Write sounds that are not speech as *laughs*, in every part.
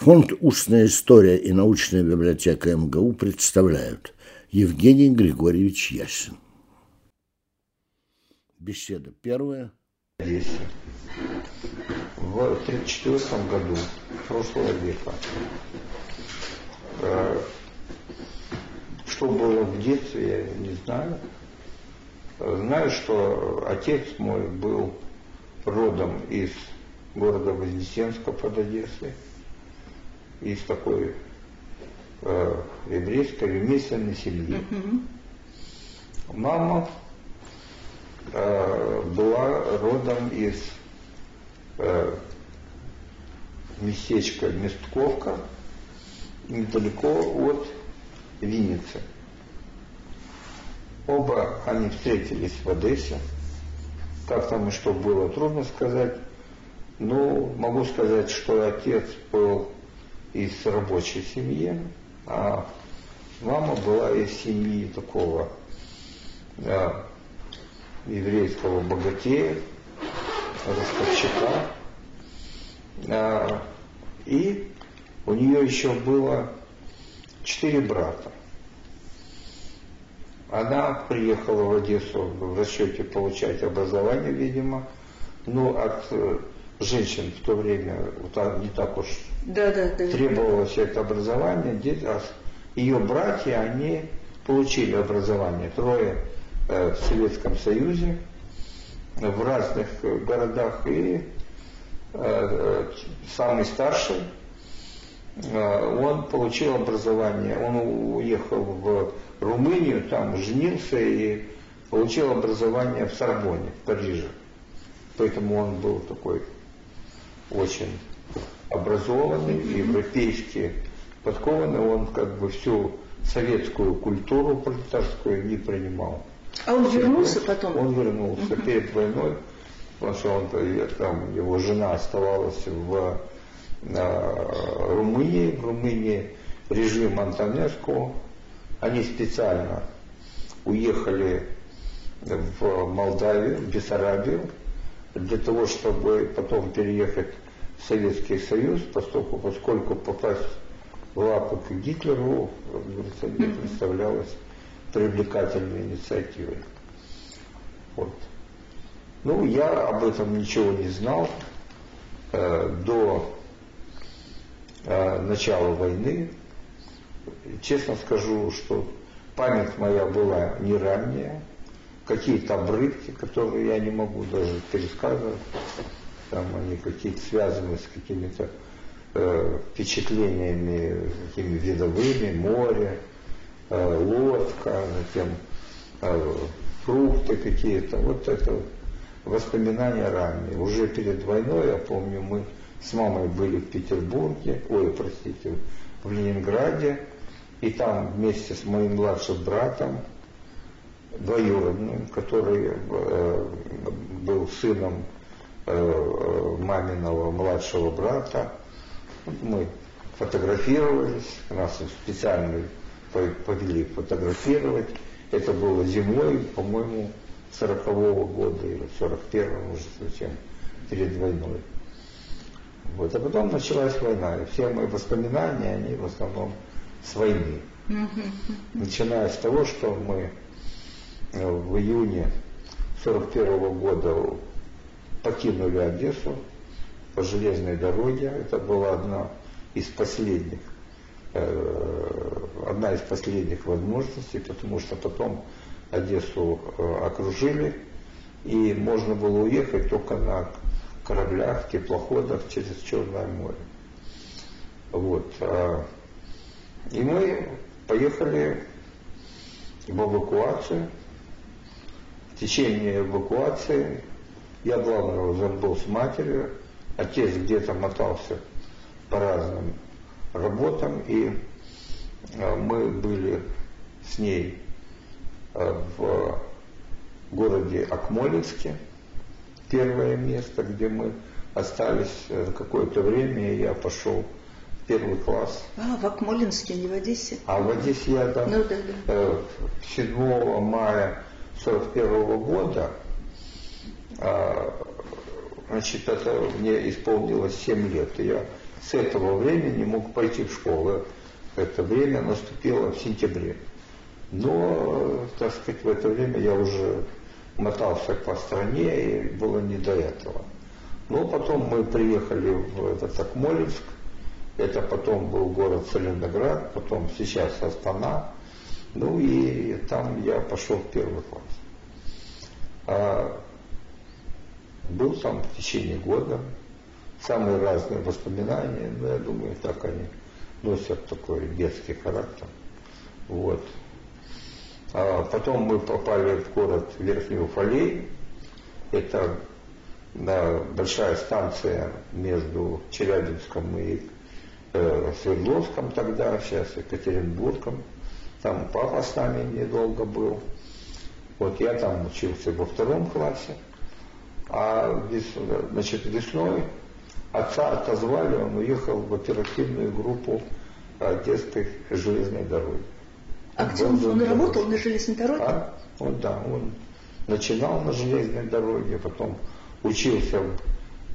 Фонд «Устная история» и научная библиотека МГУ представляют Евгений Григорьевич Ясин. Беседа первая. Здесь. В 1934 году прошлого века. Э, что было в детстве, я не знаю. Знаю, что отец мой был родом из города Вознесенска под Одессой из такой э, еврейской ремесленной семьи. Мама э, была родом из э, местечка Местковка, недалеко от Винницы. Оба они встретились в Одессе. Как там и что было, трудно сказать. Ну, могу сказать, что отец был из рабочей семьи, а мама была из семьи такого да, еврейского богатея, ростовщика. А, и у нее еще было четыре брата. Она приехала в Одессу в расчете получать образование, видимо, но от э, женщин в то время не так уж да, да, да. требовалось это образование. А ее братья, они получили образование. Трое э, в Советском Союзе, в разных городах. И э, самый старший, э, он получил образование. Он уехал в Румынию, там женился и получил образование в Сорбоне, в Париже. Поэтому он был такой очень образованный, европейски подкованный, он как бы всю советскую культуру пролетарскую не принимал. А он вернулся потом? Он вернулся угу. перед войной, потому что он, там, его жена оставалась в э, Румынии, в Румынии режим Антонеску, они специально уехали в Молдавию, в Бессарабию, для того, чтобы потом переехать в Советский Союз, поскольку, поскольку попасть в лапы к Гитлеру, не представлялось привлекательной инициативой. Вот. Ну, я об этом ничего не знал э, до э, начала войны. Честно скажу, что память моя была не ранняя, какие-то обрывки, которые я не могу даже пересказывать, там они какие-то связаны с какими-то э, впечатлениями такими видовыми, море, э, лодка, затем э, фрукты какие-то. Вот это воспоминания ранние. Уже перед войной, я помню, мы с мамой были в Петербурге, ой, простите, в Ленинграде, и там вместе с моим младшим братом двоюродным, который э, был сыном э, маминого младшего брата. Мы фотографировались, нас специально повели фотографировать. Это было зимой, по-моему, 40-го года или 41-го уже совсем перед войной. Вот. А потом началась война, и все мои воспоминания, они в основном с войны. Начиная с того, что мы в июне 41 года покинули Одессу по железной дороге. Это была одна из последних, э, одна из последних возможностей, потому что потом Одессу э, окружили, и можно было уехать только на кораблях, теплоходах через Черное море. Вот. А, и мы поехали в эвакуацию течение эвакуации я главный уже был с матерью, отец где-то мотался по разным работам, и э, мы были с ней э, в городе Акмолинске, первое место, где мы остались э, какое-то время, и я пошел в первый класс. А, в Акмолинске, не в Одессе? А в Одессе я там ну, да, да. 7 мая 1941 года, а, значит, это мне исполнилось 7 лет. И я с этого времени мог пойти в школу. Это время наступило в сентябре. Но, так сказать, в это время я уже мотался по стране, и было не до этого. Но потом мы приехали в этот Акмолинск, это потом был город Целиноград, потом сейчас Астана, ну и там я пошел в первый класс. А был там в течение года, самые разные воспоминания, но я думаю, так они носят такой детский характер. Вот. А потом мы попали в город Верхний Уфалей. Это да, большая станция между Челябинском и э, Свердловском тогда, сейчас Екатеринбургом. Там папа с нами недолго был. Вот я там учился во втором классе. А значит, весной отца отозвали, он уехал в оперативную группу Одесской железной дороги. А где он, он работал на железной дороге? А? Он, да, он начинал на железной дороге, потом учился в,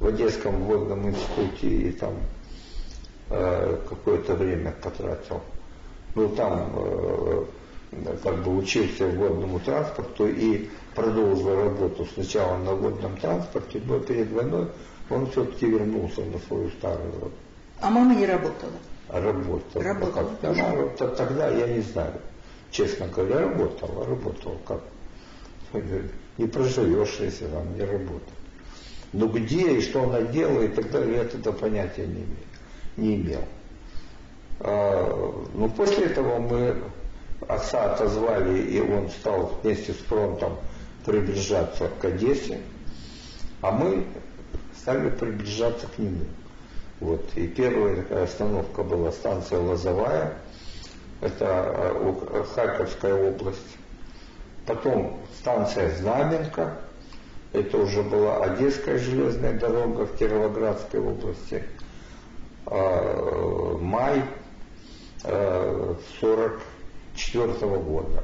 в Одесском водном институте и там э, какое-то время потратил. Ну, там э, как бы учился водному транспорту и продолжил работу сначала на водном транспорте, но перед войной он все-таки вернулся на свою старую работу. А мама не работала? Работала. Работала. Как, она, тогда я не знаю. Честно говоря, работала, работала. Как? Не проживешь, если там не работал. Но где и что она делала и так далее, я тогда понятия не имел. Не имел. А, ну, после этого мы отца отозвали, и он стал вместе с фронтом приближаться к Одессе, а мы стали приближаться к нему. Вот. И первая такая остановка была станция Лозовая, это э, Харьковская область. Потом станция Знаменка, это уже была Одесская железная дорога в Кировоградской области. А, май 44 э, года.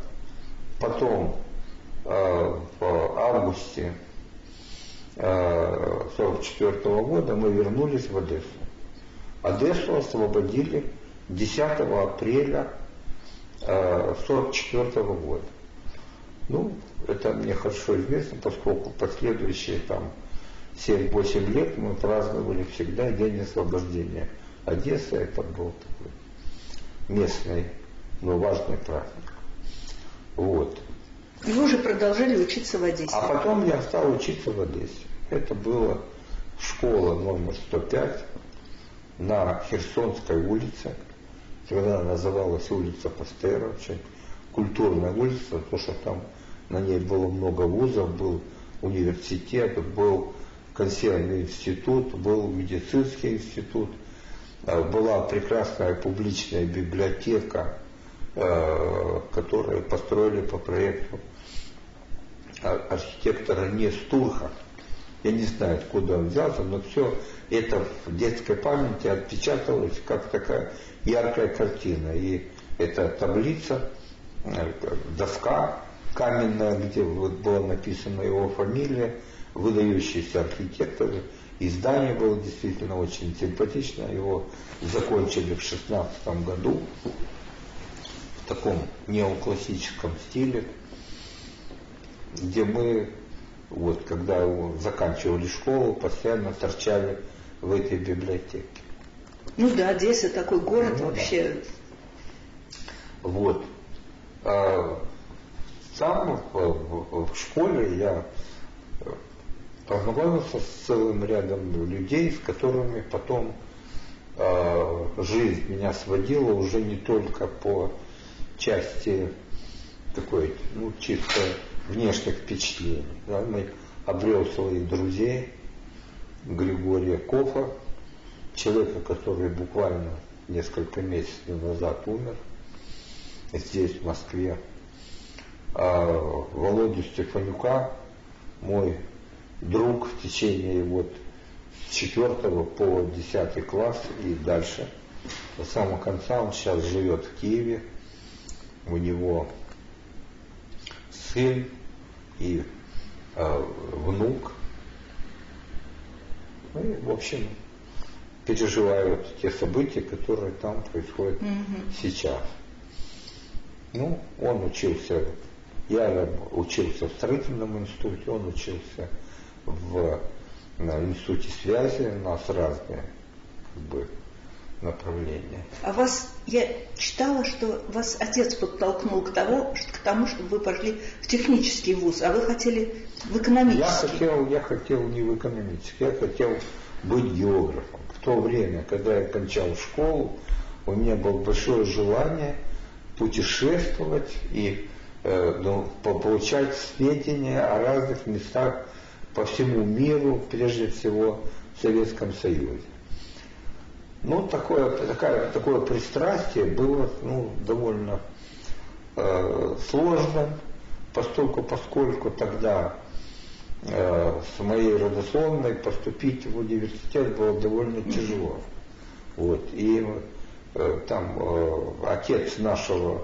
Потом э, в августе 1944 года мы вернулись в Одессу. Одессу освободили 10 апреля 1944 года. Ну, это мне хорошо известно, поскольку последующие там 7-8 лет мы праздновали всегда День освобождения Одессы. Это был такой местный, но важный праздник. Вот. И вы уже продолжали учиться в Одессе? А потом я стал учиться в Одессе. Это была школа номер 105 на Херсонской улице. Тогда называлась улица Пастера, очень культурная улица, потому что там на ней было много вузов, был университет, был консервный институт, был медицинский институт, была прекрасная публичная библиотека, э, которую построили по проекту архитектора Нестурха. Я не знаю, откуда он взялся, но все это в детской памяти отпечаталось как такая яркая картина. И эта таблица, э, доска каменная, где вот была написана его фамилия, выдающийся архитектор. И здание было действительно очень симпатично. Его закончили в 16 году в таком неоклассическом стиле, где мы, вот когда заканчивали школу, постоянно торчали в этой библиотеке. Ну да, Одесса такой город ну, вообще. Да. Вот. А, сам в, в, в школе я э, познакомился с целым рядом людей, с которыми потом э, жизнь меня сводила уже не только по части такой, ну, чисто внешних впечатлений. Да, мы обрел своих друзей, Григория Кофа, человека, который буквально несколько месяцев назад умер здесь, в Москве. А Володю Стефанюка, мой друг в течение вот с 4 по 10 класс и дальше. До самого конца он сейчас живет в Киеве. У него сын и э, внук. Ну, и, в общем, переживают те события, которые там происходят угу. сейчас. Ну, он учился, я учился в строительном институте, он учился в на институте связи, у нас разные как бы, направления. А вас, я читала, что вас отец подтолкнул к тому, к тому, чтобы вы пошли в технический вуз, а вы хотели в экономический. Я хотел, я хотел не в экономический, я хотел быть географом. В то время, когда я кончал школу, у меня было большое желание путешествовать и э, ну, получать сведения о разных местах по всему миру, прежде всего в Советском Союзе. Ну, такое, такое, такое пристрастие было ну, довольно э, сложным, поскольку, поскольку тогда э, с моей родословной поступить в университет было довольно тяжело. Вот. И э, там э, отец нашего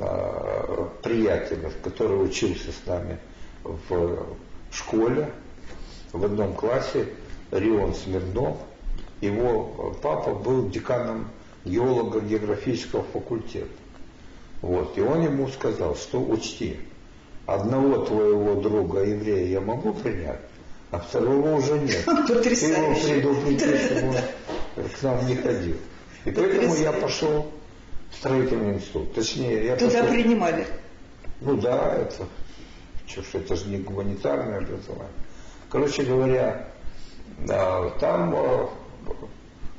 э, приятеля, который учился с нами в школе, в одном классе, Рион Смирнов, его папа был деканом геолого-географического факультета. Вот. И он ему сказал, что учти, одного твоего друга еврея я могу принять, а второго уже нет. Ты его чтобы он к нам не ходил. И поэтому я пошел в строительный институт. Точнее, я Туда пошел... принимали? Ну да, это, что, это же не гуманитарное образование. Короче говоря, там, э,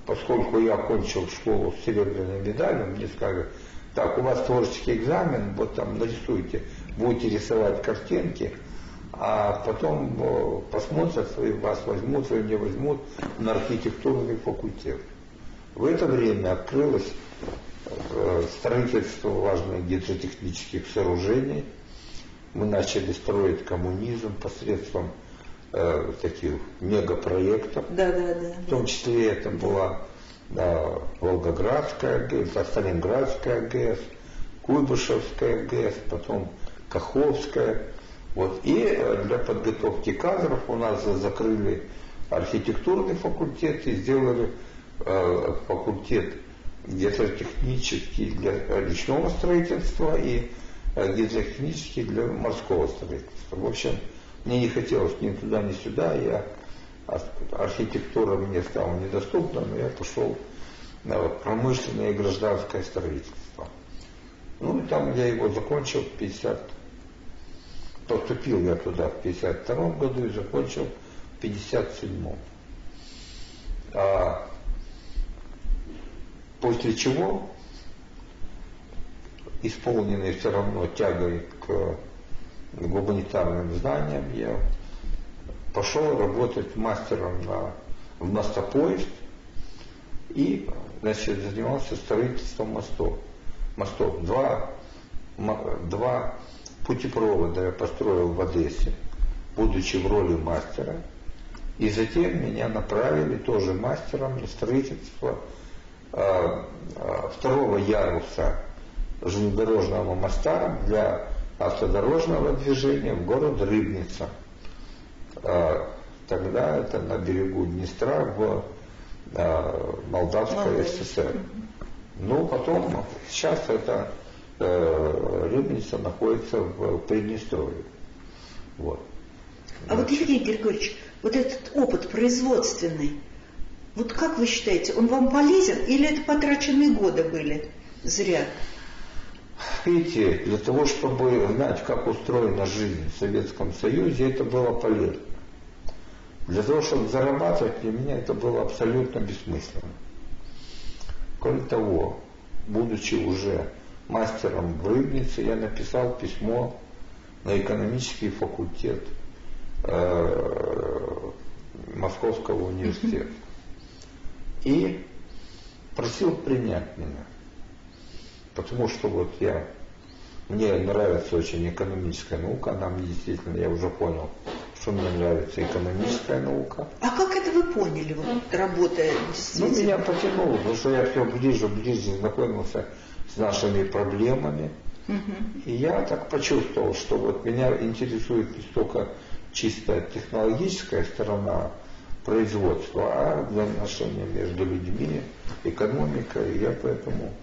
поскольку я окончил школу с серебряной медалью, мне сказали, так, у вас творческий экзамен, вот там нарисуйте, будете рисовать картинки, а потом э, посмотрят, вас возьмут, или не возьмут на архитектурный факультет. В это время открылось э, строительство важных гидротехнических сооружений. Мы начали строить коммунизм посредством э, таких мегапроектов. Да, да, да. В том числе это была да, Волгоградская ГЭС, Сталинградская ГЭС, Куйбышевская ГЭС, потом Каховская. Вот. И э, для подготовки кадров у нас закрыли архитектурный факультет и сделали э, факультет гидротехнический для речного строительства и э, гидротехнический для морского строительства. В общем, мне не хотелось ни туда, ни сюда. Я, архитектура мне стала недоступна, но я пошел на промышленное и гражданское строительство. Ну и там я его закончил в 50... Поступил я туда в 52 году и закончил в 57 а После чего, исполненный все равно тягой к гуманитарным знаниям, я пошел работать мастером на, в мостопоезд и значит, занимался строительством мостов. Мостов. Два, два путепровода я построил в Одессе, будучи в роли мастера. И затем меня направили тоже мастером на строительство э, э, второго яруса железнодорожного моста для автодорожного движения в город Рыбница. А, тогда это на берегу Днестра в а, Молдавской ССР. Ну, потом, сейчас это э, Рыбница находится в Приднестровье. Вот. А вот, Евгений Григорьевич, вот этот опыт производственный, вот как вы считаете, он вам полезен или это потраченные годы были зря? Видите, для того, чтобы знать, как устроена жизнь в Советском Союзе, это было полезно. Для того, чтобы зарабатывать, для меня это было абсолютно бессмысленно. Кроме того, будучи уже мастером в Рыбнице, я написал письмо на экономический факультет э, Московского *laughs* университета. И просил принять меня. Потому что вот я, мне нравится очень экономическая наука, она мне действительно, я уже понял, что мне нравится экономическая наука. А как это вы поняли, вот, работая действительно? Ну, меня потянуло, потому что я все ближе, ближе знакомился с нашими проблемами. Угу. И я так почувствовал, что вот меня интересует не столько чисто технологическая сторона производство, а взаимоотношения между людьми, экономика. И я поэтому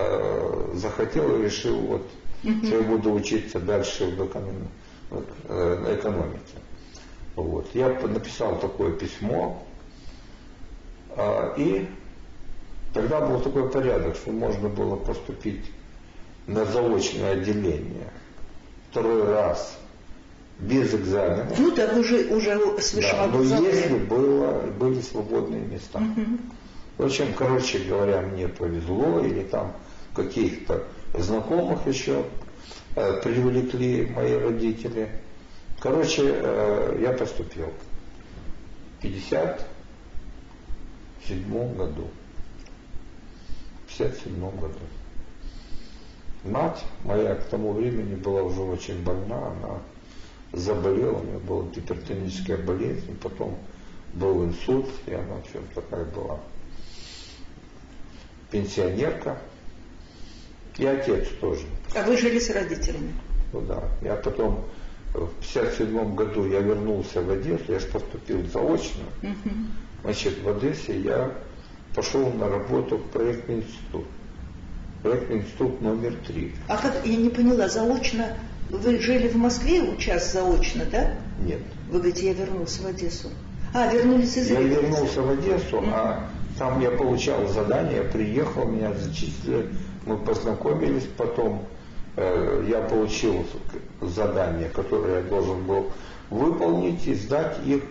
э, захотел и решил, вот, что я буду учиться дальше в эконом, э, экономике. Вот. Я написал такое письмо, э, и тогда был такой порядок, что можно было поступить на заочное отделение второй раз без экзамена. Ну да, уже, уже с да, Но если было, были свободные места. Угу. В общем, короче говоря, мне повезло, или там каких-то знакомых еще э, привлекли мои родители. Короче, э, я поступил в 57 году. В 57 году. Мать моя к тому времени была уже очень больна, она заболела, у нее была гипертоническая болезнь, потом был инсульт, и она в общем такая была пенсионерка. И отец тоже. А вы жили с родителями? Ну да. Я потом в 57 году я вернулся в Одессу, я же поступил заочно. Угу. Значит, в Одессе я пошел на работу в проектный институт. Проектный институт номер три. А как, я не поняла, заочно, вы жили в Москве учас заочно, да? Нет. Вы говорите, я вернулся в Одессу. А, вернулись из Я вернулся в Одессу, mm-hmm. а там я получал задание, приехал, меня зачислили, мы познакомились, потом э, я получил задание, которое я должен был выполнить и сдать их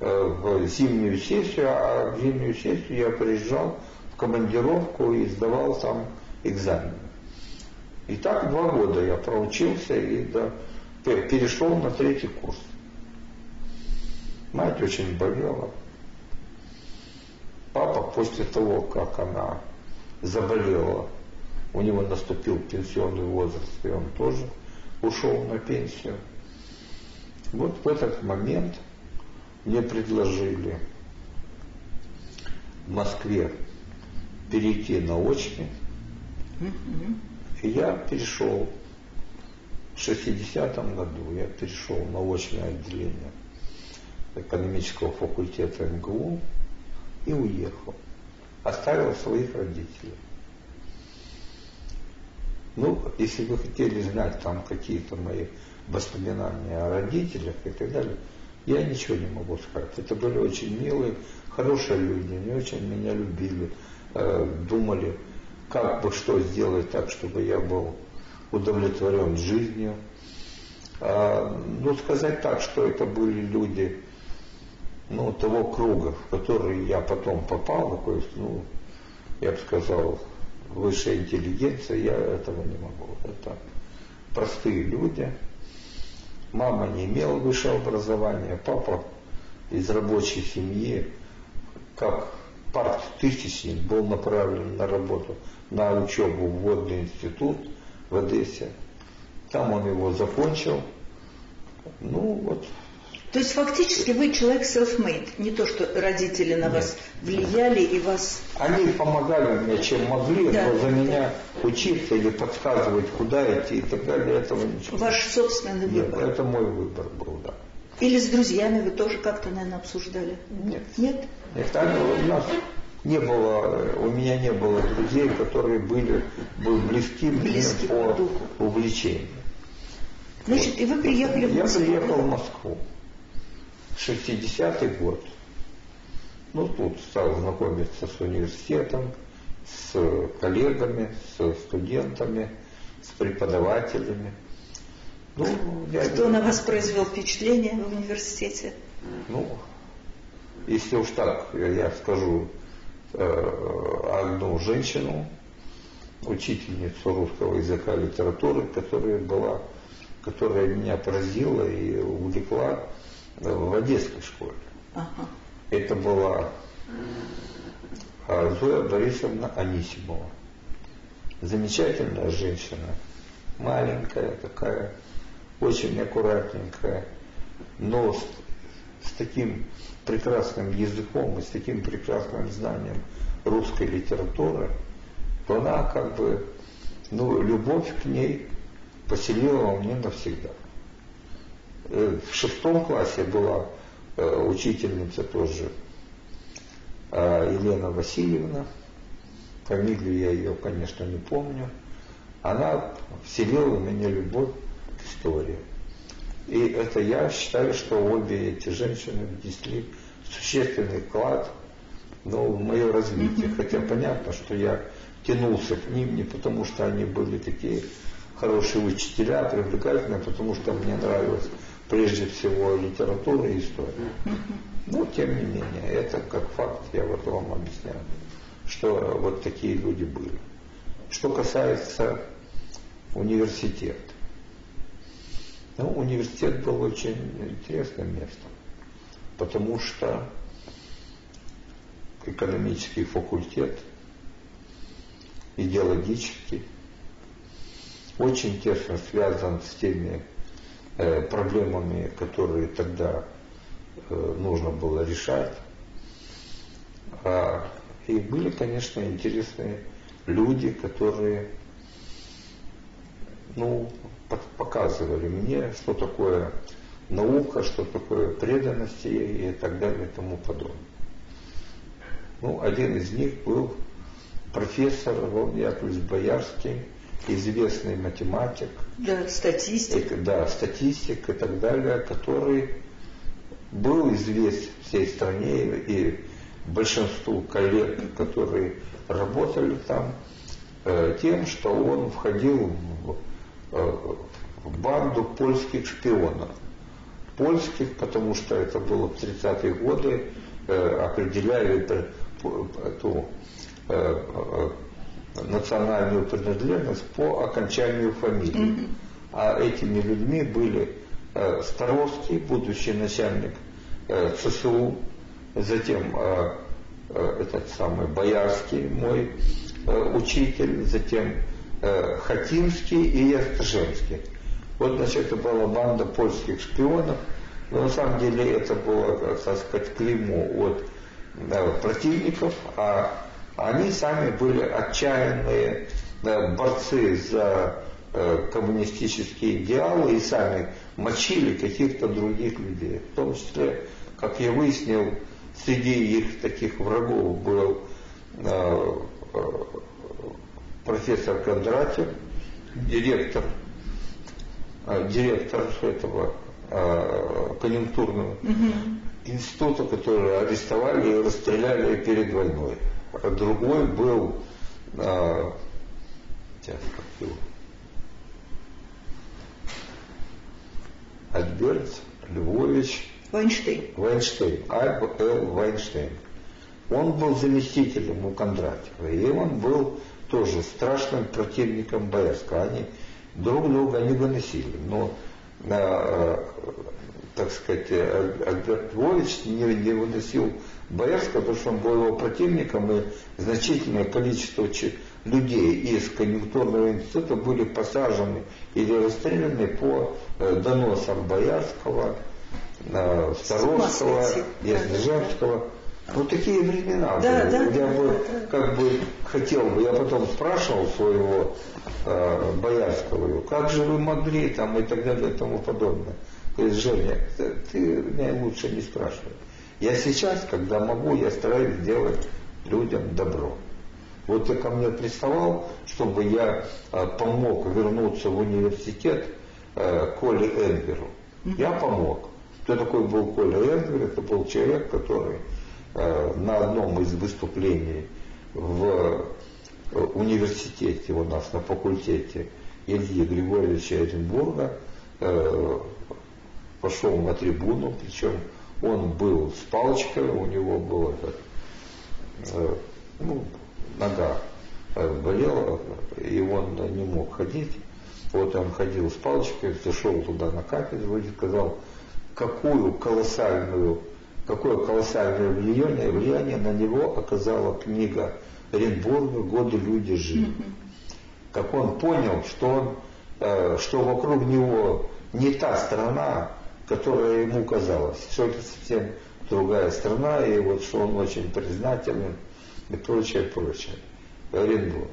э, в зимнюю сессию, а в зимнюю сессию я приезжал в командировку и сдавал там экзамены. И так два года я проучился и да, перешел на третий курс. Мать очень болела. Папа после того, как она заболела, у него наступил пенсионный возраст, и он тоже ушел на пенсию. Вот в этот момент мне предложили в Москве перейти на очный и я перешел в 60-м году, я перешел на очное отделение экономического факультета МГУ и уехал. Оставил своих родителей. Ну, если вы хотели знать там какие-то мои воспоминания о родителях и так далее, я ничего не могу сказать. Это были очень милые, хорошие люди, они очень меня любили, э, думали, как бы что сделать так, чтобы я был удовлетворен жизнью. А, ну, сказать так, что это были люди, ну, того круга, в который я потом попал, то есть, ну, я бы сказал, высшая интеллигенция, я этого не могу. Это простые люди. Мама не имела высшего образования, папа из рабочей семьи, как парк тысячник был направлен на работу на учебу в водный институт в Одессе. Там он его закончил. Ну вот. То есть фактически вы человек self-made, не то, что родители на Нет. вас влияли и вас... Они помогали мне, чем могли, да, но за да. меня учиться или подсказывать, куда идти и так далее, этого ничего. Ваш собственный выбор. Нет, это мой выбор был, да. Или с друзьями вы тоже как-то, наверное, обсуждали? Нет. Нет? Нет, у нас не было, у меня не было друзей, которые были, были близки, близки по, по увлечению. Значит, и вы приехали в Москву? Я приехал в Москву. 60-й год. Ну, тут стал знакомиться с университетом, с коллегами, с студентами, с преподавателями. Ну, я... Кто на вас произвел впечатление в университете? Ну, если уж так я скажу, Э, одну женщину, учительницу русского языка и литературы, которая была, которая меня поразила и увлекла в Одесской школе. Ага. Это была Зоя Борисовна Анисимова. Замечательная женщина, маленькая такая, очень аккуратненькая, но с, с таким прекрасным языком и с таким прекрасным знанием русской литературы, то она как бы, ну, любовь к ней поселила во мне навсегда. Э, в шестом классе была э, учительница тоже э, Елена Васильевна, фамилию я ее, конечно, не помню, она вселила в меня любовь к истории. И это я считаю, что обе эти женщины внесли существенный вклад ну, в мое развитие. Хотя понятно, что я тянулся к ним не потому, что они были такие хорошие учителя, привлекательные, а потому что мне нравилась прежде всего литература и история. Но тем не менее, это как факт, я вот вам объясняю, что вот такие люди были. Что касается университета. Ну, университет был очень интересным местом, потому что экономический факультет, идеологический, очень тесно связан с теми проблемами, которые тогда э, нужно было решать. А, и были, конечно, интересные люди, которые ну, показывали мне, что такое наука, что такое преданность и так далее и тому подобное. Ну, один из них был профессор Яковлевич Боярский, известный математик. Да, статистик. И, да, статистик и так далее, который был известен всей стране и большинству коллег, которые работали там, э, тем, что он входил в, э, в банду польских шпионов. Польских, потому что это было в 30-е годы, э, определяли эту национальную принадлежность по окончанию фамилии. Mm-hmm. А этими людьми были э, Старовский, будущий начальник э, ЦСУ, затем э, э, этот самый Боярский, мой э, учитель, затем э, Хатинский и Ястržемский. Вот, значит, это была банда польских шпионов, но на самом деле это было, так сказать, клеймо от э, противников, а они сами были отчаянные борцы за э, коммунистические идеалы и сами мочили каких-то других людей. В том числе, как я выяснил, среди их таких врагов был э, э, профессор Кондратьев, директор, директор этого конъюнктурного угу. института, который арестовали и расстреляли перед войной другой был, а, сейчас как его, Альберт Львович Вайнштейн. Вайнштейн, Альб Л. Вайнштейн. Он был заместителем у Кондратьева, и он был тоже страшным противником Боярского. Они друг друга не выносили. Но, а, так сказать, Альберт Львович не, не выносил Боярского, потому что он был его противником, и значительное количество людей из конъюнктурного института были посажены или расстреляны по э, доносам Боярского, э, Старовского, Яснежевского. Ну, такие времена да, были. Да, я да, бы, да. как бы, хотел бы, я потом спрашивал своего э, Боярского, как же вы могли, там, и так далее, и тому подобное. Говорит, Женя, ты меня лучше не спрашивай. Я сейчас, когда могу, я стараюсь сделать людям добро. Вот ты ко мне приставал, чтобы я э, помог вернуться в университет э, Коле Энгеру. Я помог. Кто такой был Коля Энгер? Это был человек, который э, на одном из выступлений в э, университете у нас на факультете Ильи Григорьевича Оренбурга э, пошел на трибуну, причем он был с палочкой, у него была э, ну, нога э, болела, и он не мог ходить. Вот он ходил с палочкой, зашел туда на кафедру и сказал, какую колоссальную, какое колоссальное влияние, влияние на него оказала книга Оренбурга «Годы люди жили». Как он понял, что, он, э, что вокруг него не та страна, которая ему казалась, что это совсем другая страна, и вот что он очень признателен и прочее, прочее. Оренбургу.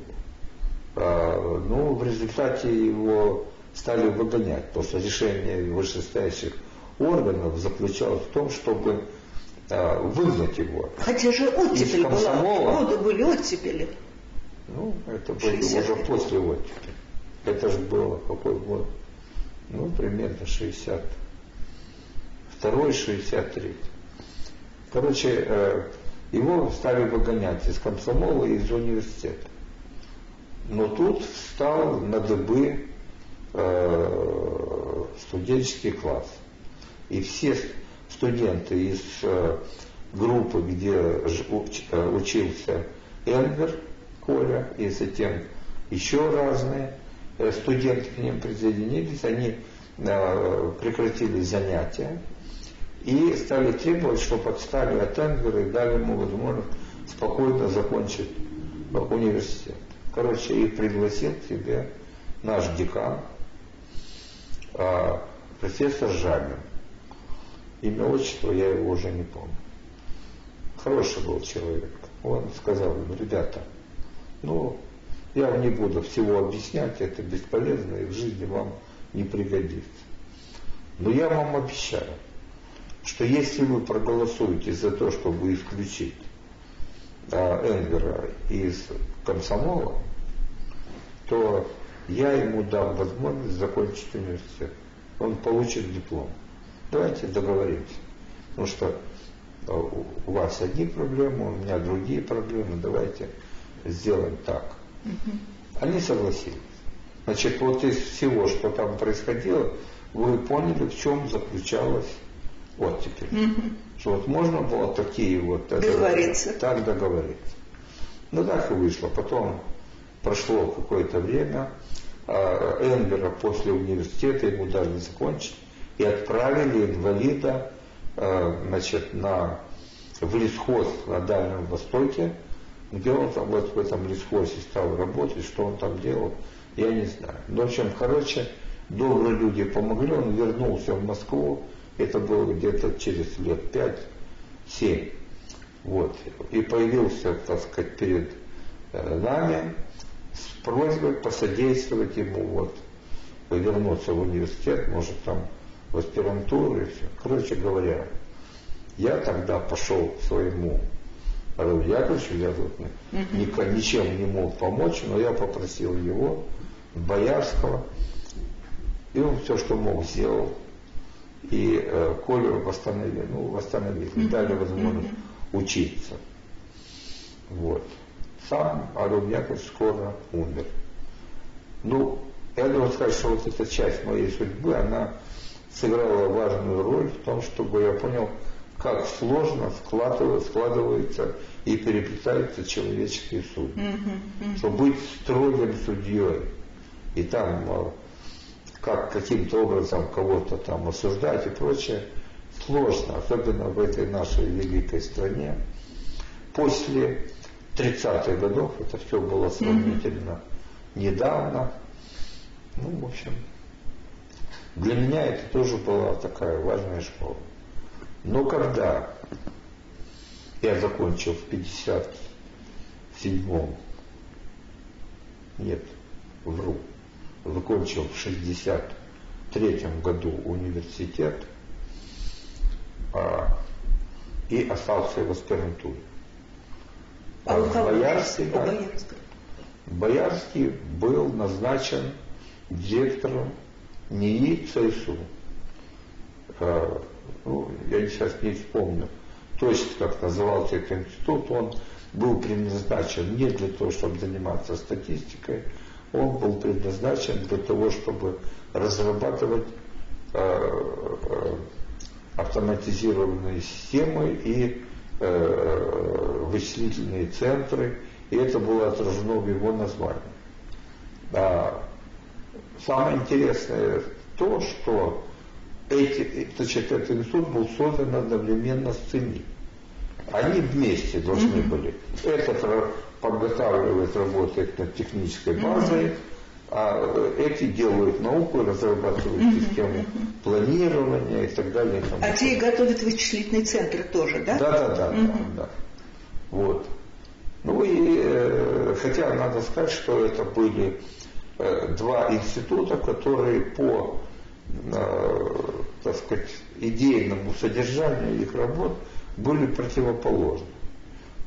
А, ну, в результате его стали выгонять после решения вышестоящих органов заключалась в том, чтобы э, выгнать его. Хотя же оттепель была, годы были оттепели. Ну, это было уже после оттепели. Это же было какой год? Ну, примерно 60. Второй, 63. Короче, э, его стали выгонять из комсомола и из университета. Но тут встал на дыбы э, студенческий класс. И все студенты из э, группы, где учился Энгер, Коля, и затем еще разные студенты к ним присоединились, они прекратили занятия и стали требовать, чтобы отстали от Энгера и дали ему возможность спокойно закончить университет. Короче, их пригласил к себе наш декан, профессор Жамин. Имя, отчество я его уже не помню. Хороший был человек. Он сказал им, ребята, ну, я не буду всего объяснять, это бесполезно и в жизни вам не пригодится. Но я вам обещаю, что если вы проголосуете за то, чтобы исключить а, Энгера из комсомола, то я ему дам возможность закончить университет. Он получит диплом. Давайте договоримся. Потому что а, у вас одни проблемы, у меня другие проблемы, давайте сделаем так. Они согласились. Значит, вот из всего, что там происходило, вы поняли, в чем заключалась оттепель. Угу. Что вот можно было такие вот... Договориться. Это, так договориться. Ну так и вышло. Потом прошло какое-то время, а Энгера после университета ему дали закончить, и отправили инвалида э, значит, на, в лесхоз на Дальнем Востоке, где он там вот в этом лесхозе стал работать, что он там делал, я не знаю. Но, в общем, короче, добрые люди помогли, он вернулся в Москву, это было где-то через лет 5-7. Вот. И появился, так сказать, перед э, нами с просьбой посодействовать ему вот вернуться в университет, может там в аспирантуру и все. Короче говоря, я тогда пошел к своему Раву Яковлевичу, я тут ничем не мог помочь, но я попросил его, Боярского, и он все, что мог, сделал. И э, Колю восстановили, ну, восстановили, дали возможность учиться. Вот. Сам Арон Яковлевич скоро умер. Ну, я должен сказать, что вот эта часть моей судьбы, она сыграла важную роль в том, чтобы я понял, как сложно складывается, складывается и переплетаются человеческие судьбы. Mm-hmm. Что быть строгим судьей и там э, как каким-то образом кого-то там осуждать и прочее, сложно, особенно в этой нашей великой стране. После 30-х годов это все было сравнительно mm-hmm. недавно. Ну, в общем, для меня это тоже была такая важная школа. Но когда я закончил в 57-м, нет, вру, закончил в 63-м году университет а, и остался в аспирантуре. А, а Боярский, да, Боярский был назначен директором НИИ ЦСУ. А, ну, я сейчас не вспомню точно, как назывался этот институт, он был предназначен не для того, чтобы заниматься статистикой, он был предназначен для того, чтобы разрабатывать э, э, автоматизированные системы и э, вычислительные центры, и это было отражено в его названии. А самое интересное то, что эти, значит, этот институт был создан одновременно с ЦИНИ. Они вместе должны mm-hmm. были. Этот подготавливает, работает над технической базой, а эти делают науку, разрабатывают mm-hmm. систему планирования и так далее. Там а те готовят вычислительные центры тоже, да? Да, да, да, mm-hmm. да, да. Вот. Ну и э, хотя надо сказать, что это были э, два института, которые по э, так сказать, идейному содержанию их работ были противоположны.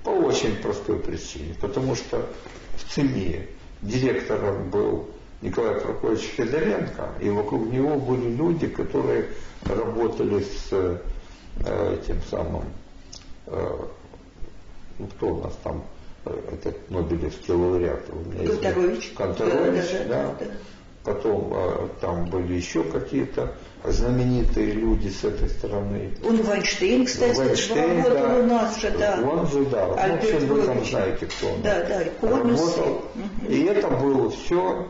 По очень простой причине. Потому что в ЦИМИ директором был Николай Прокофьевич Федоренко, и вокруг него были люди, которые работали с э, этим самым, э, ну, кто у нас там, э, этот Нобелевский лауреат. Конторович. Конторович, да. да, да. Потом э, там были еще какие-то знаменитые люди с этой стороны. Он Вайнштейн, кстати, Вайнштейн, работал да. у нас же, да. Он же, да. Альберт ну, вы там знаете, кто он. Да, да, Конус. Работал. И это было все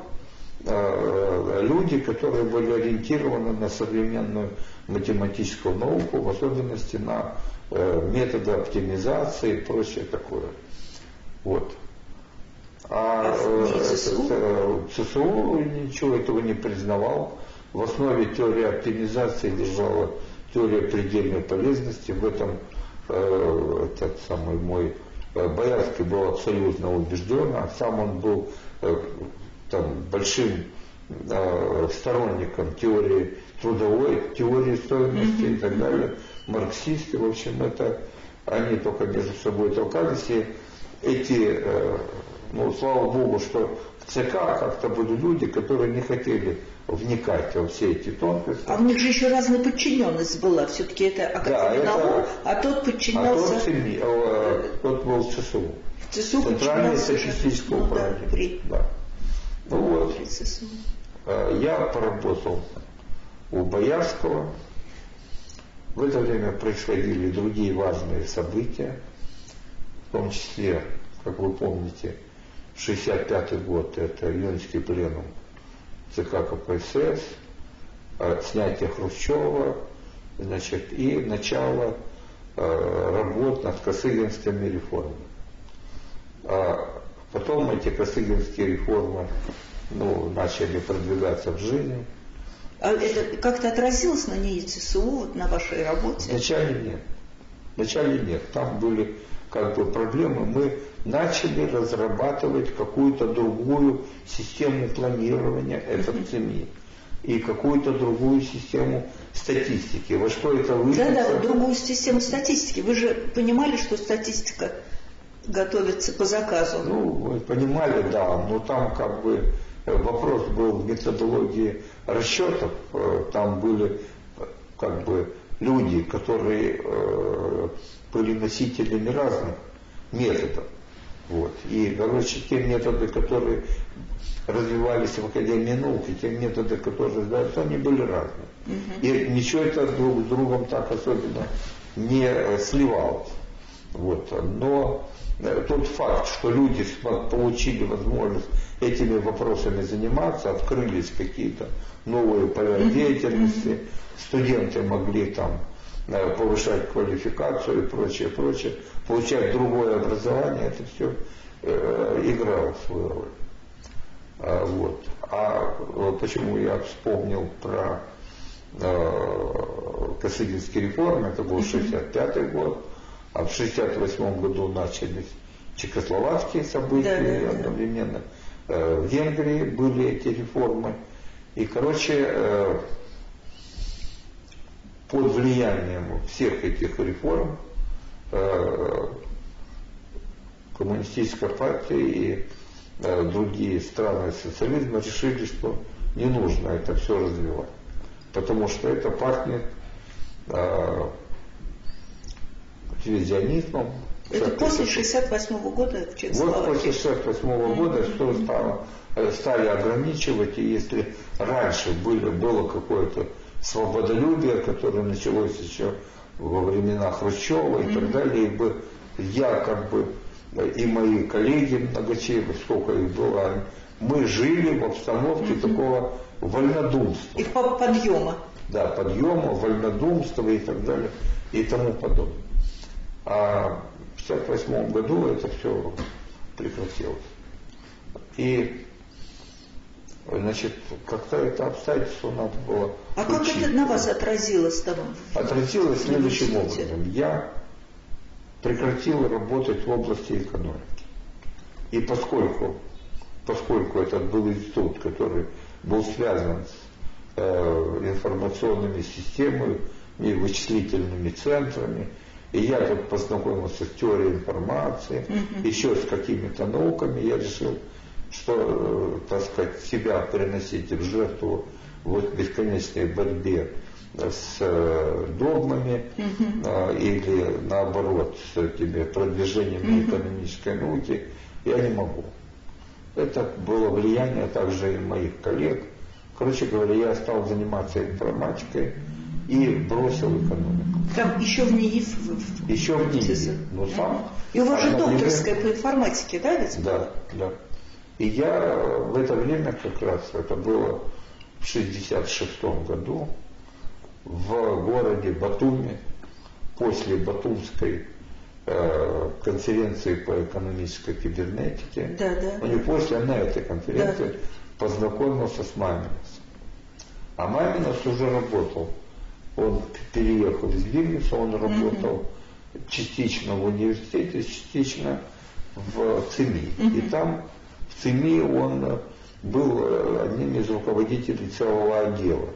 э, люди, которые были ориентированы на современную математическую науку, в особенности на э, методы оптимизации и прочее такое. Вот. А А э, ЦСУ? ЦСУ ничего этого не признавал. В основе теории оптимизации лежала теория предельной полезности. В этом э, этот самый мой э, Боярский был абсолютно убежден, а сам он был э, там, большим э, сторонником теории трудовой, теории стоимости и так далее, марксисты, в общем, это они только между собой толкались, и эти, э, ну, слава богу, что ЦК как-то были люди, которые не хотели вникать во все эти тонкости. А у них же еще разная подчиненность была. Все-таки это Академия это- наук, а тот А подчинялся тот, СМИ, э, тот был в ЦСУ. в ЦСУ, Центральное статистическое ну, да, управление. при, Да. Ну вот, при ЦСУ. Э, Я поработал у Боярского. В это время происходили другие важные события, в том числе, как вы помните, 65 год, это июньский пленум ЦК КПСС, э, снятие Хрущева, значит, и начало э, работ над Косыгинскими реформами. А потом эти Косыгинские реформы ну, начали продвигаться в жизнь. А это как-то отразилось на ней ЦСУ, вот на вашей работе? Вначале нет. Вначале нет. Там были как бы проблемы. Мы начали разрабатывать какую-то другую систему планирования этого ЦМИ и какую-то другую систему статистики. Во что это выльется? Да, да, другую систему статистики. Вы же понимали, что статистика готовится по заказу. Ну, вы понимали, да, но там как бы э, вопрос был в методологии расчетов. Э, Там были э, как бы люди, которые были носителями разных методов. Вот. И, короче, те методы, которые развивались в Академии наук, и те методы, которые развиваются, они были разные. И ничего это друг с другом так особенно не э, сливалось. Вот. Но э, тот факт, что люди получили возможность этими вопросами заниматься, открылись какие-то новые поля деятельности, студенты могли там повышать квалификацию и прочее, прочее, получать другое образование, это все играло свою роль. А, вот. А э, почему я вспомнил про э, Косыгинские реформы, это был 65 год, а в 68 году начались чехословацкие события, Да, да, одновременно э, в Венгрии были эти реформы. И, короче, э, под влиянием всех этих реформ э, коммунистическая партия и э, другие страны социализма решили, что не нужно это все развивать. Потому что это пахнет э, ревизионизмом. Это всякой после такой. 68 года в Вот Чехословакии. после 68 года что стало, э, стали ограничивать, и если раньше были, было какое-то свободолюбие, которое началось еще во времена Хрущева и так далее, и бы я как бы и мои коллеги многочисленные, сколько их было, мы жили в обстановке такого вольнодумства Их по- подъема. да, подъема, вольнодумства и так далее, и тому подобное. А в 1958 году это все прекратилось. И, значит, как-то это обстоятельство надо было А как учить. это на вас отразилось там? Отразилось следующим образом. Я прекратил работать в области экономики. И поскольку, поскольку этот был институт, который был связан э, информационными системами и вычислительными центрами. И я тут познакомился с теорией информации, mm-hmm. еще с какими-то науками. Я решил, что, э, так сказать, себя приносить в жертву вот бесконечной борьбе с э, догмами mm-hmm. или наоборот с этими продвижением mm-hmm. экономической науки я не могу. Это было влияние также и моих коллег. Короче говоря, я стал заниматься информатикой и бросил экономику. Там еще в НИИ? Еще в НИИ. Ну, сам. И у вас же докторская по информатике, да, ведь? Да, да. И я в это время как раз, это было в 66 году, в городе Батуми, после Батумской э, конференции по экономической кибернетике, да, да. ну не после, а на этой конференции, да. познакомился с Маминосом. А Маминос уже работал. Он переехал из Вильнюса, он работал угу. частично в университете, частично в ЦИМИ. Угу. И там в ЦИМИ он был э, одним из руководителей целого отдела,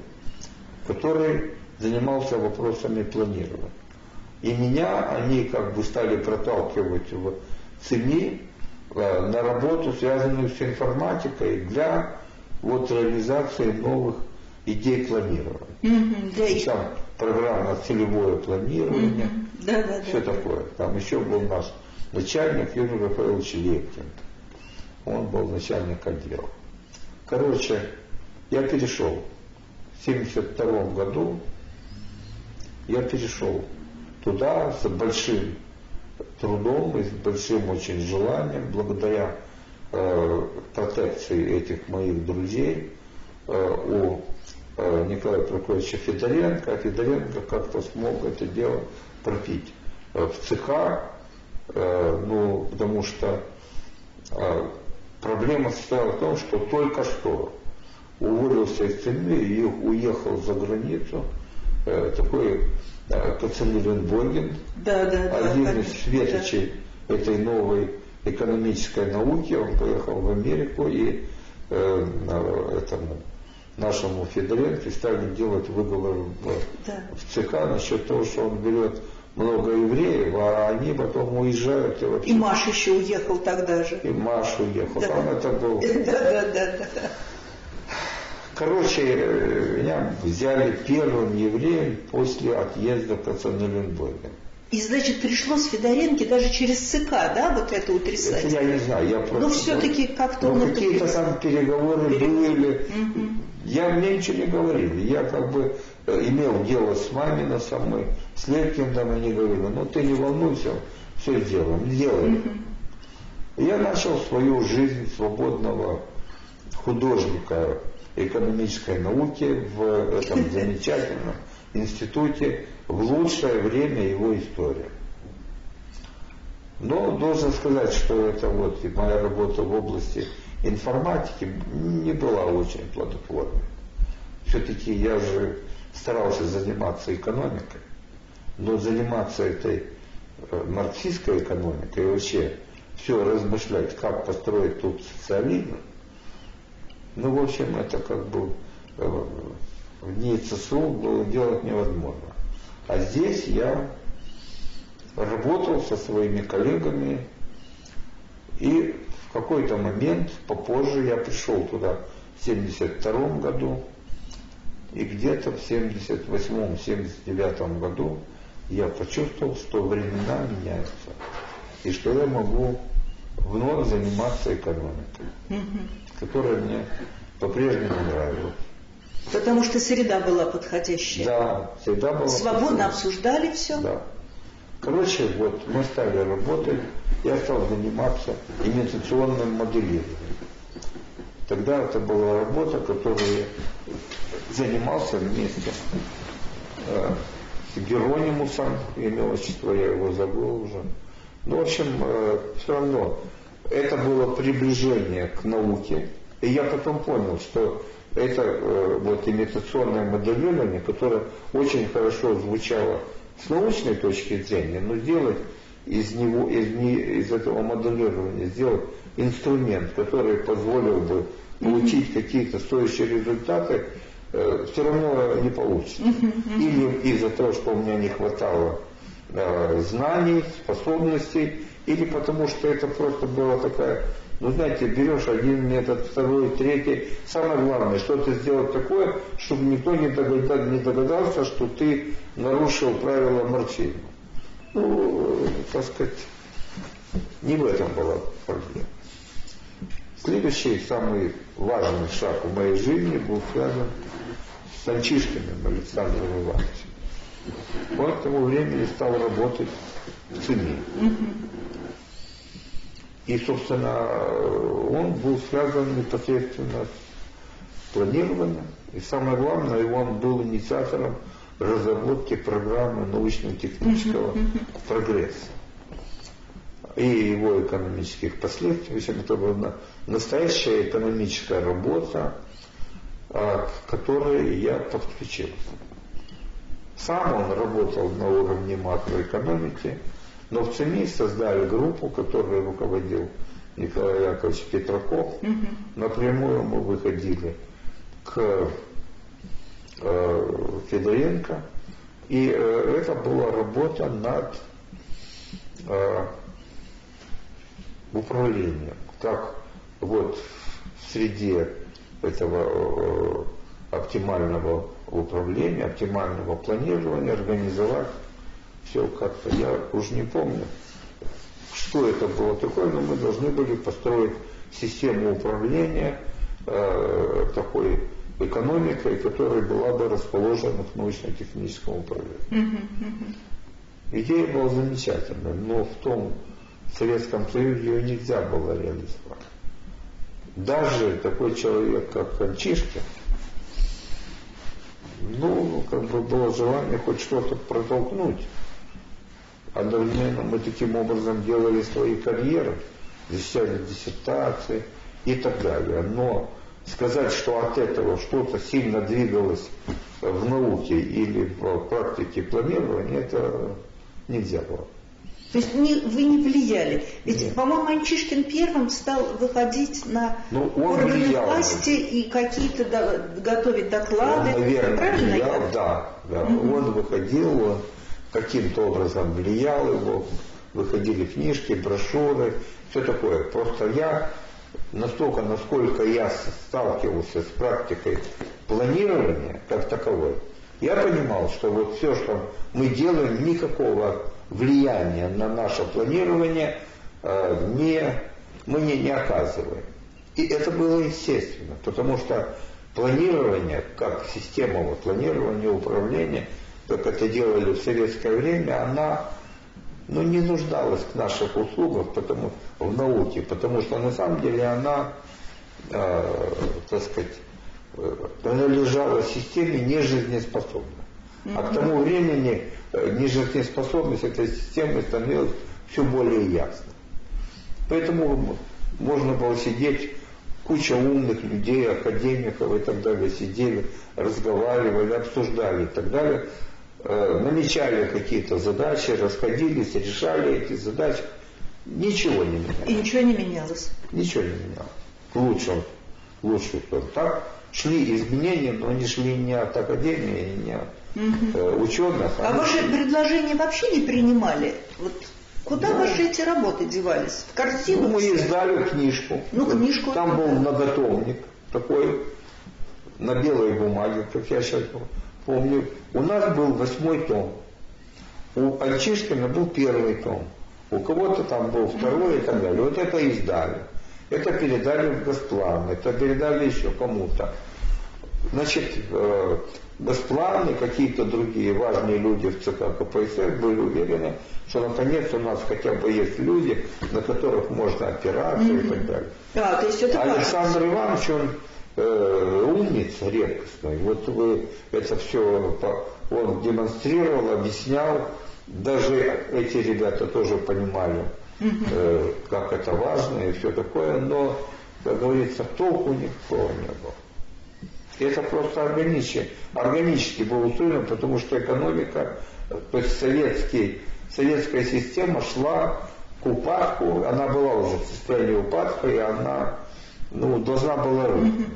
который занимался вопросами планирования. И меня они как бы стали проталкивать в ЦИМИ э, на работу, связанную с информатикой, для вот реализации новых идей планирования. Mm-hmm, да, Там программа целевое планирование, mm-hmm. да, да, все да, такое. Там еще был наш начальник Юрий Рафаэлович Лептин. Он был начальник отдела. Короче, я перешел в 1972 году, я перешел туда с большим трудом и с большим очень желанием, благодаря э, протекции этих моих друзей э, у э, Николая Прокофьевича Федоренко, а Федоренко как-то смог это дело пропить э, в ЦК, э, ну, потому что э, Проблема состояла в том, что только что уволился из семьи и уехал за границу э, такой э, Кацелирин Бойгин, да, да, да, один да, из светочей да. этой новой экономической науки. Он поехал в Америку и э, этому нашему Федоренко стали делать выговор в, да. в ЦК насчет того, что он берет много евреев, а они потом уезжают и вообще... И Маша еще уехал тогда же. И Маша уехал, да. там это был... *laughs* Да, да, да, да. Короче, меня взяли первым евреем после отъезда Кацанеленбурга. И, значит, пришлось Федоренке даже через ЦК, да, вот это утрясать? Это я не знаю, я просто... Но все-таки как-то он... какие-то там переговоры Переговор. были. Угу. Я мне ничего не говорили. Я как бы Э, имел дело с Мамино со мной, с Лепкиндом, они говорили, ну ты не волнуйся, все сделаем, сделаем. Я начал свою жизнь свободного художника экономической науки в этом *laughs* замечательном институте в лучшее время его истории. Но должен сказать, что это вот моя работа в области информатики не была очень плодотворной. Все-таки я же старался заниматься экономикой, но заниматься этой э, марксистской экономикой и вообще все размышлять, как построить тут социализм, ну, в общем, это как бы э, в ней ЦСУ было делать невозможно. А здесь я работал со своими коллегами, и в какой-то момент попозже я пришел туда в 1972 году, и где-то в 78-79 году я почувствовал, что времена меняются. И что я могу вновь заниматься экономикой, которая мне по-прежнему нравилась. Потому что среда была подходящая. Да, среда была Свободно обсуждали все. Да. Короче, вот мы стали работать, я стал заниматься имитационным моделированием. Тогда это была работа, которую занимался вместе э, с Геронимусом, имя отчество, я его забыл уже. Ну, в общем, э, все равно это было приближение к науке. И я потом понял, что это э, вот имитационное моделирование, которое очень хорошо звучало с научной точки зрения, но сделать из него, из, не, из этого моделирования, сделать инструмент, который позволил бы получить какие-то стоящие результаты, э, все равно не получится. Или из-за того, что у меня не хватало э, знаний, способностей, или потому что это просто была такая, ну знаете, берешь один метод, второй, третий. Самое главное, что ты сделать такое, чтобы никто не догадался, не догадался, что ты нарушил правила марксизма. Ну, так сказать, не в этом была проблема. Следующий самый важный шаг в моей жизни был связан с Санчишкиным Александром Ивановичем. Он к тому времени стал работать в ЦИМИ. И, собственно, он был связан непосредственно с планированием. И самое главное, он был инициатором разработки программы научно-технического прогресса и его экономических последствий. В общем, это была настоящая экономическая работа, а, к которой я подключился. Сам он работал на уровне макроэкономики, но в ЦИМИ создали группу, которую руководил Николай Яковлевич Петраков. Угу. Напрямую мы выходили к э, Федоренко. И э, это была работа над э, управлением. Как вот в среде этого э, оптимального управления, оптимального планирования организовать все как-то. Я уже не помню, что это было такое, но мы должны были построить систему управления э, такой экономикой, которая была бы расположена к научно-техническому управлению. Идея была замечательная, но в том Советском Союзе ее нельзя было реализовать. Даже такой человек, как Кончишкин, ну, как бы было желание хоть что-то протолкнуть. Одновременно мы таким образом делали свои карьеры, защищали диссертации и так далее. Но сказать, что от этого что-то сильно двигалось в науке или в практике планирования, это нельзя было. То есть не, вы не влияли. Ведь, по-моему, Анчишкин первым стал выходить на ну, органы влиял, власти и какие-то до, готовить доклады. Он, наверное, Правильно влиял, я? да. да. Угу. Он выходил, каким-то образом влиял его, выходили книжки, брошюры, все такое. Просто я настолько, насколько я сталкивался с практикой планирования как таковой, я понимал, что вот все, что мы делаем, никакого влияния на наше планирование э, не, мы не, не оказываем. И это было естественно, потому что планирование, как система планирования, управления, как это делали в советское время, она ну, не нуждалась в наших услугах потому, в науке, потому что на самом деле она, э, так сказать, э, принадлежала системе нежизнеспособной. А к тому времени э, нежизнеспособность этой системы становилась все более ясной. Поэтому можно было сидеть, куча умных людей, академиков и так далее, сидели, разговаривали, обсуждали и так далее, э, намечали какие-то задачи, расходились, решали эти задачи. Ничего не менялось. И ничего не менялось. Ничего не менялось. В лучшем, в лучшую сторону. Так шли изменения, но они шли не от академии, не от угу. ученых. А они... ваши предложения вообще не принимали? Вот Куда да. ваши эти работы девались? В корзину? Ну, мы издали книжку. Ну, книжку. Там был многотомник такой, на белой бумаге, как я сейчас помню. У нас был восьмой том. У Альчишкина был первый том. У кого-то там был второй и так далее. Вот это издали. Это передали в Госплан, это передали еще кому-то. Значит, э, Госплан и какие-то другие важные люди в ЦК КПСС были уверены, что наконец у нас хотя бы есть люди, на которых можно опираться mm-hmm. и так далее. А, то есть это Александр кажется. Иванович, он э, умница редкостный. Вот вы это все он демонстрировал, объяснял. Даже эти ребята тоже понимали, э, как это важно и все такое, но, как говорится, толку никакого не было. Это просто органически, органически было устроено, потому что экономика, то есть советский, советская система шла к упадку, она была уже в состоянии упадка, и она ну, должна была рухнуть.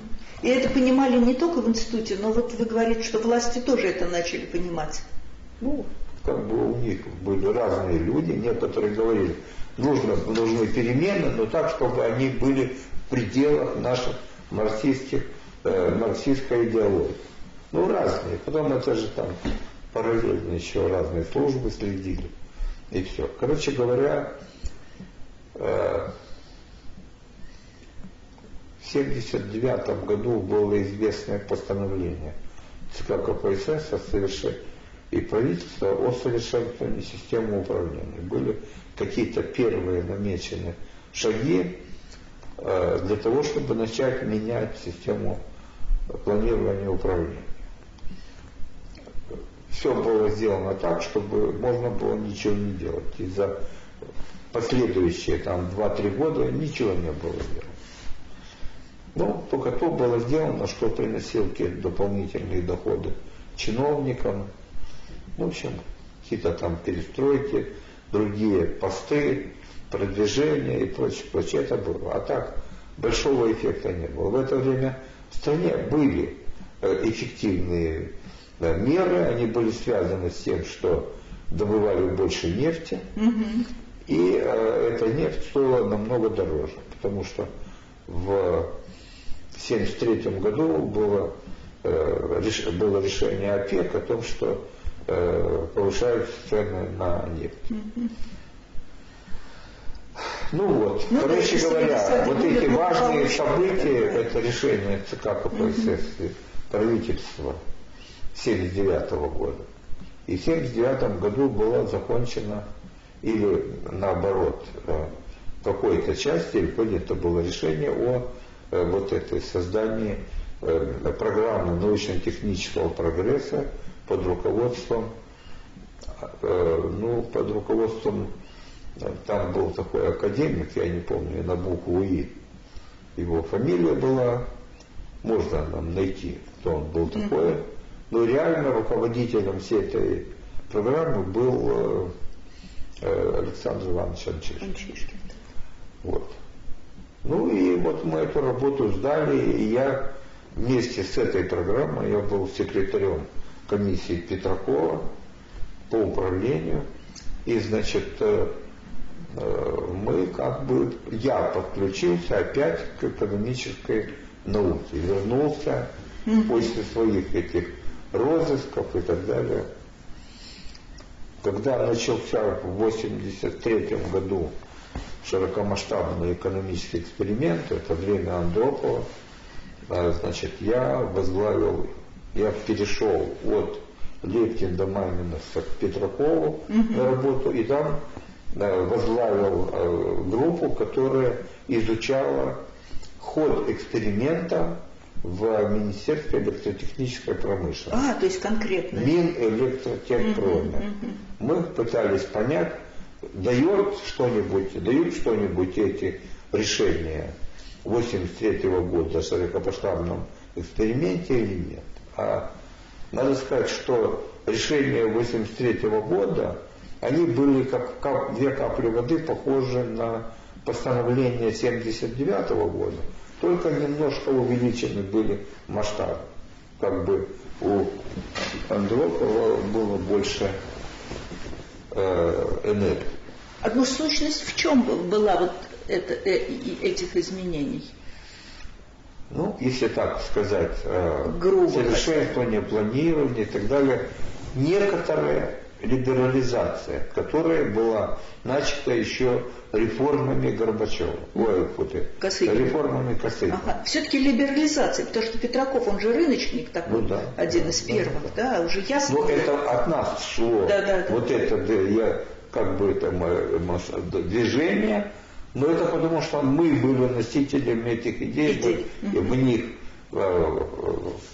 И это понимали не только в институте, но вот вы говорите, что власти тоже это начали понимать. Ну, как бы у них были разные люди, некоторые говорили, нужно, нужны перемены, но так, чтобы они были в пределах наших марксистских, э, марксистской идеологии. Ну, разные. Потом это же там параллельно еще разные службы следили. И все. Короче говоря, э, 1979 году было известное постановление ЦК КПСС о совершении и правительства о совершенствовании системы управления. Были какие-то первые намечены шаги э, для того, чтобы начать менять систему планирования управления. Все было сделано так, чтобы можно было ничего не делать. И за последующие там 2-3 года ничего не было сделано. Ну, только то было сделано, что приносило какие-то дополнительные доходы чиновникам, в общем, какие-то там перестройки, другие посты, продвижения и прочее, прочее. Это было. А так большого эффекта не было. В это время в стране были э, эффективные меры, они были связаны с тем, что добывали больше нефти, угу. и э, эта нефть стоила намного дороже, потому что в 1973 году было, э, было решение ОПЕК о том, что э, повышаются цены на нефть. Ну вот, ну, короче говоря, вот эти важные события, это решение ЦК КПСС правительства 79 года. И в 79 году была закончена или наоборот э, какой-то части, или принято было решение о вот этой создании э, программы научно-технического прогресса под руководством, э, ну, под руководством, э, там был такой академик, я не помню, на букву И. Его фамилия была, можно нам найти, кто он был такой. Но реально руководителем всей этой программы был э, Александр Иванович Анчишкин. Анчишкин. Вот. Ну и вот мы эту работу сдали, и я вместе с этой программой, я был секретарем комиссии Петракова по управлению. И, значит, э, э, мы как бы, я подключился опять к экономической науке, вернулся после своих этих розысков и так далее. Когда начался в 1983 году широкомасштабный экономический эксперимент, это время Андропова, э, значит, я возглавил я перешел от Лепкин до Маминовца к Петракову угу. на работу, и там э, возглавил э, группу, которая изучала ход эксперимента в Министерстве электротехнической промышленности. А, то есть конкретно. Минэлектротехпроме. Угу, угу. Мы пытались понять, дает что-нибудь, дают что-нибудь эти решения 83 -го года о широкопоштабном эксперименте или нет. А надо сказать, что решения 83 года, они были как, как две капли воды похожи на постановление 79 года, только немножко увеличены были масштабы. Как бы у Андропова было больше э, энергии. А ну, сущность в чем была вот это, э, этих изменений? ну, если так сказать, э, Грубо совершенствование, планирование и так далее, некоторая либерализация, которая была начата еще реформами Горбачева. Ой, фу ты, реформами Косыгина. Ага. Все-таки либерализация, потому что Петраков, он же рыночник такой, ну, да, один да, из первых, да, да, уже ясно. Но это от нас шло, да, да, да. вот это, да, я, как бы это движение, но это потому, что мы были носителями этих идей, Идей. мы в них э,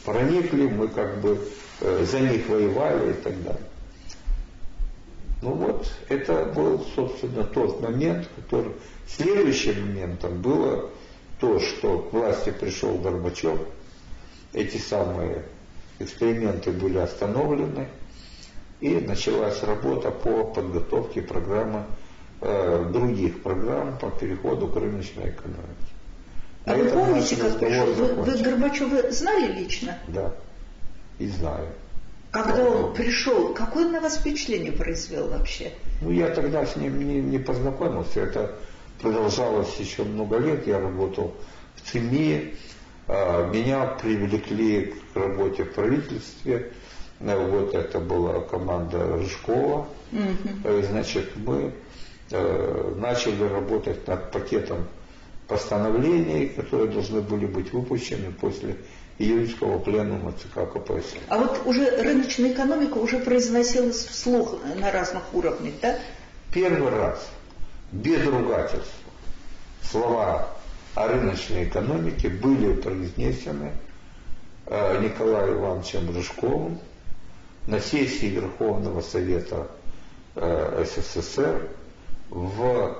проникли, мы как бы э, за них воевали и так далее. Ну вот, это был, собственно, тот момент, который... Следующим моментом было то, что к власти пришел Горбачев, эти самые эксперименты были остановлены, и началась работа по подготовке программы Э, других программ по переходу к рыночной экономике. А А вы помните, как пришел? Вы, вы. Горбачева знали лично? Да, и знаю. Когда он пришел, какое на вас впечатление произвел вообще? Ну, я тогда с ним не, не познакомился, это продолжалось еще много лет, я работал в ЦИМИ, а, меня привлекли к работе в правительстве, Э, вот это была команда Рыжкова, Э, значит, мы э, начали работать над пакетом постановлений, которые должны были быть выпущены после июньского пленума ЦК КПСС. А вот уже рыночная экономика уже произносилась вслух на разных уровнях, да? Первый раз, без ругательств, слова о рыночной экономике были произнесены э, Николаем Ивановичем Рыжковым на сессии Верховного Совета э, СССР в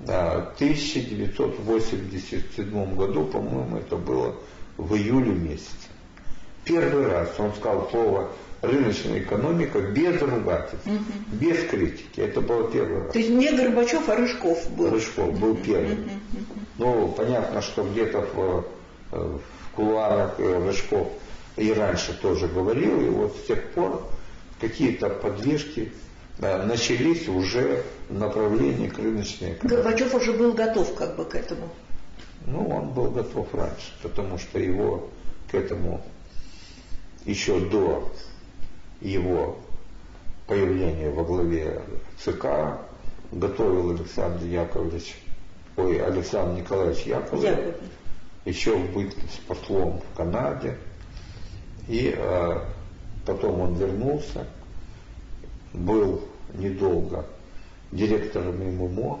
э, 1987 году, по-моему, это было в июле месяце. Первый раз он сказал слово рыночная экономика без ругательств, без критики. Это было первый раз. То есть не Горбачев, а Рыжков был. Рыжков был первым. Ну, понятно, что где-то в, э, в кулуарах э, Рыжков и раньше тоже говорил, и вот с тех пор какие-то подвижки э, начались уже в направлении к рыночной экономике. Горбачев уже был готов как бы к этому. Ну, он был готов раньше, потому что его к этому еще до его появления во главе ЦК готовил Александр Яковлевич, ой, Александр Николаевич Яковлев, Яковлев. еще в бытность послом в Канаде. И э, потом он вернулся, был недолго директором ММО.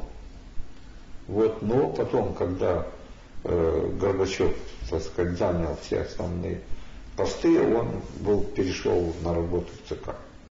Вот, но потом, когда Горбачев, так сказать, занял все основные посты, он был, перешел на работу в ЦК.